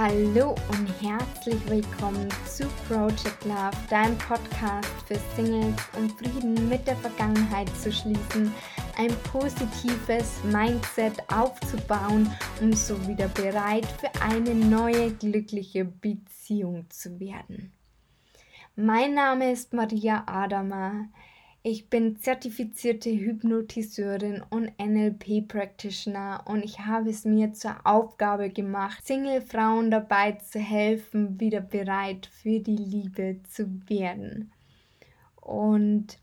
Hallo und herzlich willkommen zu Project Love, deinem Podcast für Singles, um Frieden mit der Vergangenheit zu schließen, ein positives Mindset aufzubauen, um so wieder bereit für eine neue glückliche Beziehung zu werden. Mein Name ist Maria Adama. Ich bin zertifizierte Hypnotiseurin und NLP Practitioner und ich habe es mir zur Aufgabe gemacht, Single-Frauen dabei zu helfen, wieder bereit für die Liebe zu werden. Und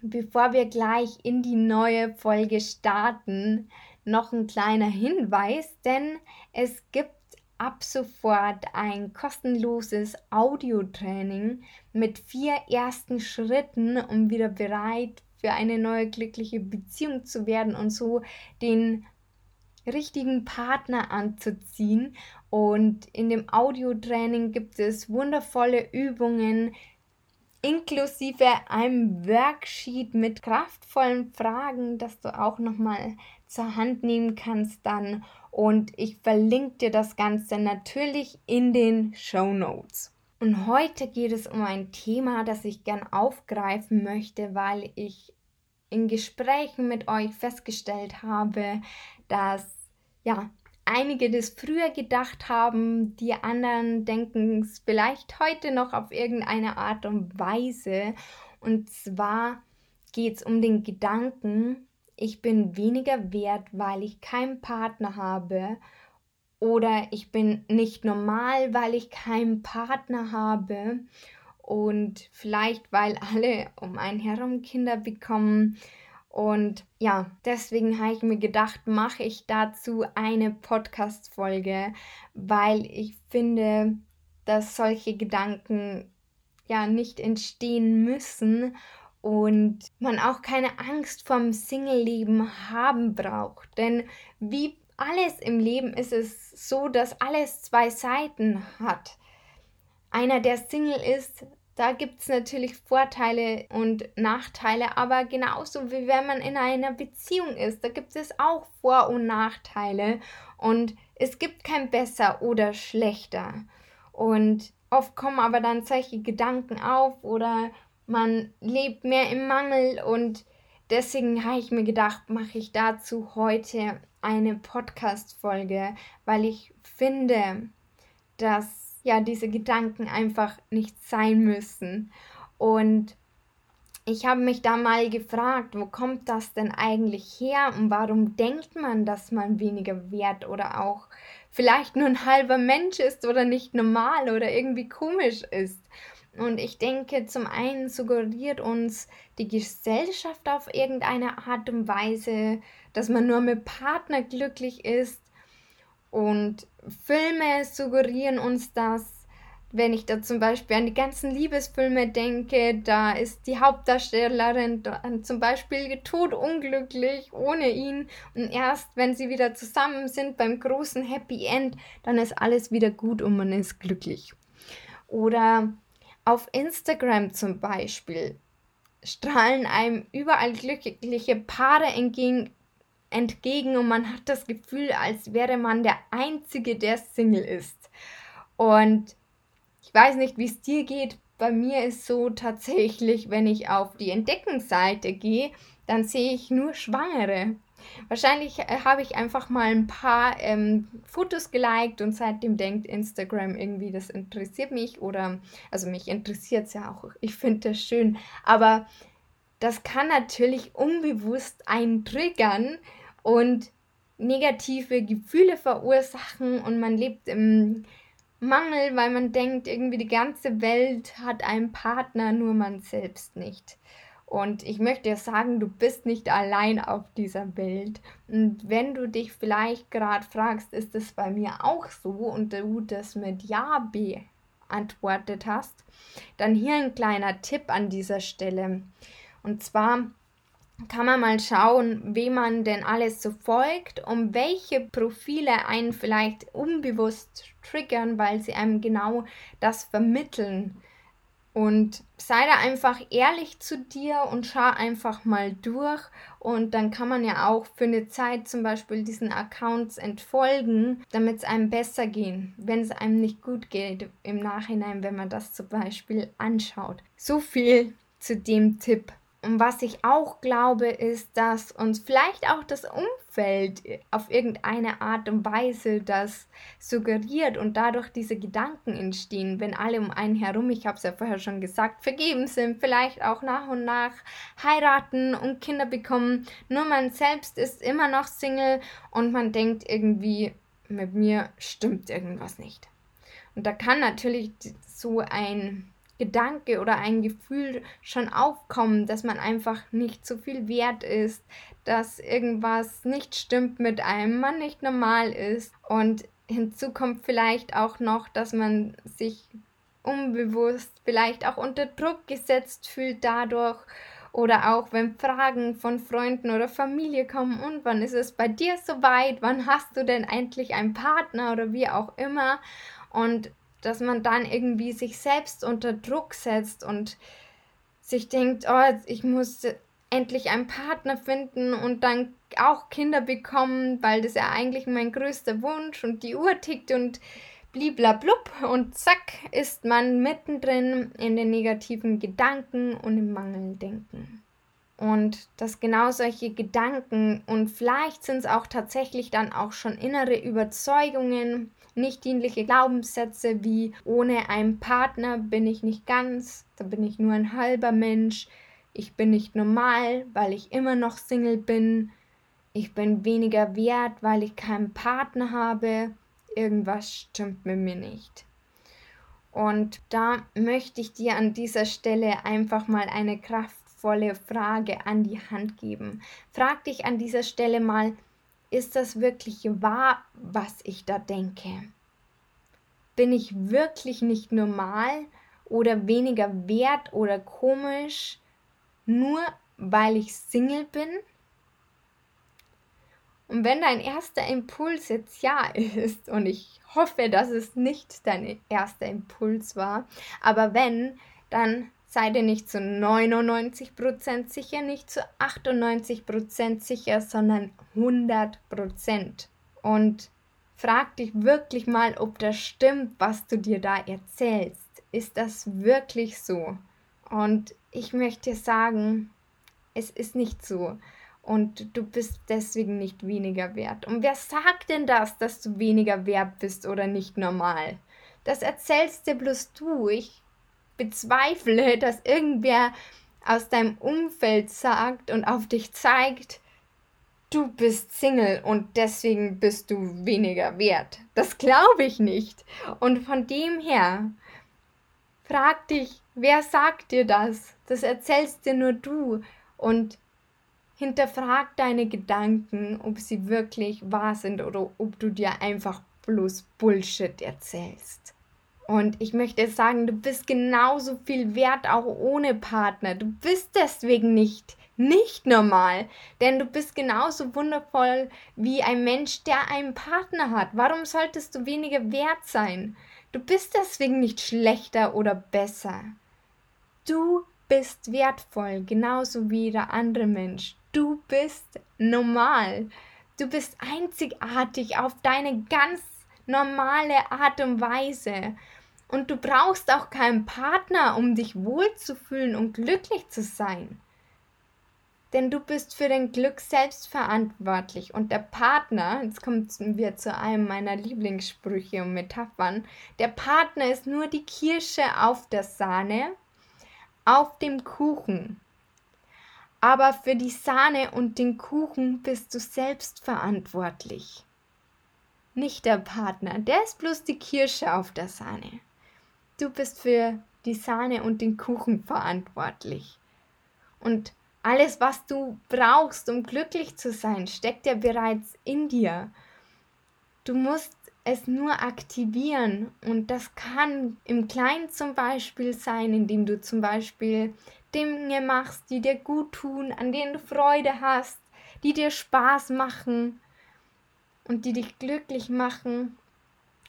bevor wir gleich in die neue Folge starten, noch ein kleiner Hinweis, denn es gibt ab sofort ein kostenloses Audiotraining mit vier ersten Schritten, um wieder bereit für eine neue glückliche Beziehung zu werden und so den richtigen Partner anzuziehen. Und in dem Audiotraining gibt es wundervolle Übungen, inklusive einem Worksheet mit kraftvollen Fragen, das du auch nochmal zur Hand nehmen kannst dann. Und ich verlinke dir das Ganze natürlich in den Show Notes. Und heute geht es um ein Thema, das ich gern aufgreifen möchte, weil ich in Gesprächen mit euch festgestellt habe, dass ja einige das früher gedacht haben, die anderen denken es vielleicht heute noch auf irgendeine Art und Weise. Und zwar geht es um den Gedanken, ich bin weniger wert, weil ich keinen Partner habe. Oder ich bin nicht normal, weil ich keinen Partner habe. Und vielleicht, weil alle um einen herum Kinder bekommen und ja, deswegen habe ich mir gedacht, mache ich dazu eine Podcast-Folge, weil ich finde, dass solche Gedanken ja nicht entstehen müssen und man auch keine Angst vom Single-Leben haben braucht. Denn wie alles im Leben ist es so, dass alles zwei Seiten hat. Einer, der Single ist, da gibt es natürlich Vorteile und Nachteile, aber genauso wie wenn man in einer Beziehung ist, da gibt es auch Vor- und Nachteile und es gibt kein besser oder schlechter. Und oft kommen aber dann solche Gedanken auf oder man lebt mehr im Mangel und deswegen habe ich mir gedacht, mache ich dazu heute eine Podcast-Folge, weil ich finde, dass ja diese Gedanken einfach nicht sein müssen. Und ich habe mich da mal gefragt, wo kommt das denn eigentlich her und warum denkt man, dass man weniger wert oder auch vielleicht nur ein halber Mensch ist oder nicht normal oder irgendwie komisch ist. Und ich denke, zum einen suggeriert uns die Gesellschaft auf irgendeine Art und Weise, dass man nur mit Partner glücklich ist und Filme suggerieren uns das. Wenn ich da zum Beispiel an die ganzen Liebesfilme denke, da ist die Hauptdarstellerin zum Beispiel todunglücklich ohne ihn und erst wenn sie wieder zusammen sind beim großen Happy End, dann ist alles wieder gut und man ist glücklich. Oder auf Instagram zum Beispiel strahlen einem überall glückliche Paare entgegen, entgegen und man hat das Gefühl, als wäre man der Einzige, der Single ist. Und ich weiß nicht, wie es dir geht. Bei mir ist so tatsächlich, wenn ich auf die Entdeckungsseite gehe, dann sehe ich nur Schwangere. Wahrscheinlich äh, habe ich einfach mal ein paar ähm, Fotos geliked und seitdem denkt Instagram irgendwie, das interessiert mich oder, also mich interessiert es ja auch. Ich finde das schön. Aber das kann natürlich unbewusst einen triggern und negative Gefühle verursachen und man lebt im Mangel, weil man denkt, irgendwie die ganze Welt hat einen Partner, nur man selbst nicht. Und ich möchte dir sagen, du bist nicht allein auf dieser Welt. Und wenn du dich vielleicht gerade fragst, ist es bei mir auch so und du das mit Ja beantwortet hast, dann hier ein kleiner Tipp an dieser Stelle. Und zwar kann man mal schauen, wem man denn alles so folgt und welche Profile einen vielleicht unbewusst triggern, weil sie einem genau das vermitteln, Und sei da einfach ehrlich zu dir und schau einfach mal durch. Und dann kann man ja auch für eine Zeit zum Beispiel diesen Accounts entfolgen, damit es einem besser geht, wenn es einem nicht gut geht im Nachhinein, wenn man das zum Beispiel anschaut. So viel zu dem Tipp. Und was ich auch glaube, ist, dass uns vielleicht auch das Umfeld auf irgendeine Art und Weise das suggeriert und dadurch diese Gedanken entstehen, wenn alle um einen herum, ich habe es ja vorher schon gesagt, vergeben sind, vielleicht auch nach und nach heiraten und Kinder bekommen. Nur man selbst ist immer noch Single und man denkt irgendwie, mit mir stimmt irgendwas nicht. Und da kann natürlich so ein Gedanke oder ein Gefühl schon aufkommen, dass man einfach nicht so viel wert ist, dass irgendwas nicht stimmt mit einem, man nicht normal ist. Und hinzu kommt vielleicht auch noch, dass man sich unbewusst vielleicht auch unter Druck gesetzt fühlt dadurch. Oder auch wenn Fragen von Freunden oder Familie kommen, und wann ist es bei dir soweit? Wann hast du denn endlich einen Partner oder wie auch immer? Und dass man dann irgendwie sich selbst unter Druck setzt und sich denkt, oh, ich muss endlich einen Partner finden und dann auch Kinder bekommen, weil das ja eigentlich mein größter Wunsch und die Uhr tickt und bliblablub und zack ist man mittendrin in den negativen Gedanken und im Mangeldenken. Und dass genau solche Gedanken und vielleicht sind es auch tatsächlich dann auch schon innere Überzeugungen, nicht dienliche Glaubenssätze wie ohne einen Partner bin ich nicht ganz, da bin ich nur ein halber Mensch, ich bin nicht normal, weil ich immer noch Single bin, ich bin weniger wert, weil ich keinen Partner habe, irgendwas stimmt mit mir nicht. Und da möchte ich dir an dieser Stelle einfach mal eine kraftvolle Frage an die Hand geben. Frag dich an dieser Stelle mal, ist das wirklich wahr, was ich da denke? Bin ich wirklich nicht normal oder weniger wert oder komisch, nur weil ich Single bin? Und wenn dein erster Impuls jetzt ja ist, und ich hoffe, dass es nicht dein erster Impuls war, aber wenn, dann sei dir nicht zu 99% sicher, nicht zu 98% sicher, sondern 100%. Und frag dich wirklich mal, ob das stimmt, was du dir da erzählst. Ist das wirklich so? Und ich möchte sagen, es ist nicht so. Und du bist deswegen nicht weniger wert. Und wer sagt denn das, dass du weniger wert bist oder nicht normal? Das erzählst dir bloß du. Ich bezweifle, dass irgendwer aus deinem Umfeld sagt und auf dich zeigt, du bist Single und deswegen bist du weniger wert. Das glaube ich nicht. Und von dem her, frag dich, wer sagt dir das? Das erzählst dir nur du. Und hinterfrag deine Gedanken, ob sie wirklich wahr sind oder ob du dir einfach bloß Bullshit erzählst. Und ich möchte sagen, du bist genauso viel wert auch ohne Partner. Du bist deswegen nicht nicht normal, denn du bist genauso wundervoll wie ein Mensch, der einen Partner hat. Warum solltest du weniger wert sein? Du bist deswegen nicht schlechter oder besser. Du bist wertvoll, genauso wie jeder andere Mensch. Du bist normal. Du bist einzigartig auf deine ganz normale Art und Weise. Und du brauchst auch keinen Partner, um dich wohlzufühlen und glücklich zu sein. Denn du bist für dein Glück selbst verantwortlich. Und der Partner, jetzt kommen wir zu einem meiner Lieblingssprüche und Metaphern, der Partner ist nur die Kirsche auf der Sahne, auf dem Kuchen. Aber für die Sahne und den Kuchen bist du selbst verantwortlich. Nicht der Partner, der ist bloß die Kirsche auf der Sahne. Du bist für die Sahne und den Kuchen verantwortlich. Und alles, was du brauchst, um glücklich zu sein, steckt ja bereits in dir. Du musst es nur aktivieren und das kann im Kleinen zum Beispiel sein, indem du zum Beispiel Dinge machst, die dir gut tun, an denen du Freude hast, die dir Spaß machen und die dich glücklich machen.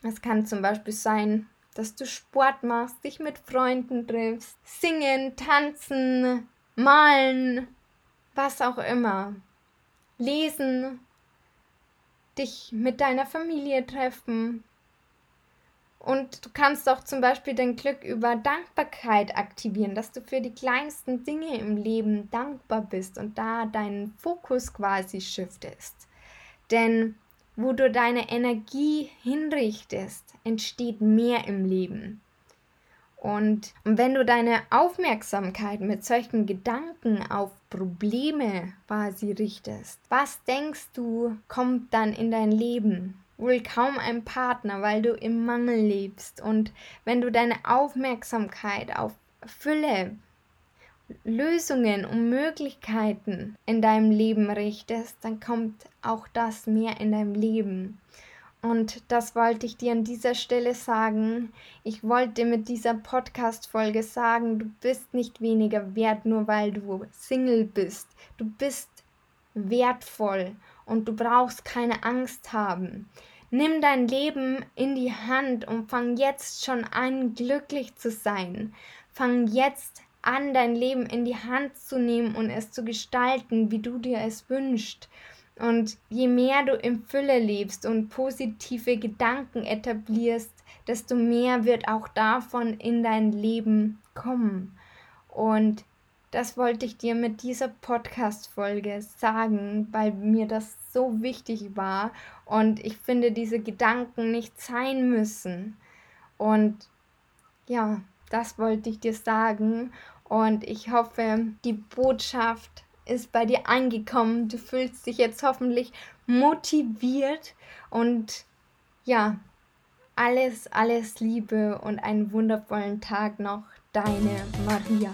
Es kann zum Beispiel sein, dass du Sport machst, dich mit Freunden triffst, singen, tanzen, malen, was auch immer. Lesen, dich mit deiner Familie treffen. Und du kannst auch zum Beispiel dein Glück über Dankbarkeit aktivieren, dass du für die kleinsten Dinge im Leben dankbar bist und da deinen Fokus quasi shiftest. Denn wo du deine Energie hinrichtest, entsteht mehr im Leben. Und, wenn du deine Aufmerksamkeit mit solchen Gedanken auf Probleme quasi richtest, was denkst du, kommt dann in dein Leben? Wohl kaum ein Partner, weil du im Mangel lebst. Und wenn du deine Aufmerksamkeit auf Fülle, Lösungen und Möglichkeiten in deinem Leben richtest, dann kommt auch das mehr in deinem Leben. Und das wollte ich dir an dieser Stelle sagen. Ich wollte mit dieser Podcast-Folge sagen, du bist nicht weniger wert, nur weil du Single bist. Du bist wertvoll und du brauchst keine Angst haben. Nimm dein Leben in die Hand und fang jetzt schon an, glücklich zu sein. Fang jetzt an, dein Leben in die Hand zu nehmen und es zu gestalten, wie du dir es wünschst. Und je mehr du in Fülle lebst und positive Gedanken etablierst, desto mehr wird auch davon in dein Leben kommen. Und das wollte ich dir mit dieser Podcast-Folge sagen, weil mir das so wichtig war und ich finde, diese Gedanken nicht sein müssen. Und ja, das wollte ich dir sagen und ich hoffe, die Botschaft ist bei dir angekommen. Du fühlst dich jetzt hoffentlich motiviert und ja, alles, alles Liebe und einen wundervollen Tag noch. Deine Maria.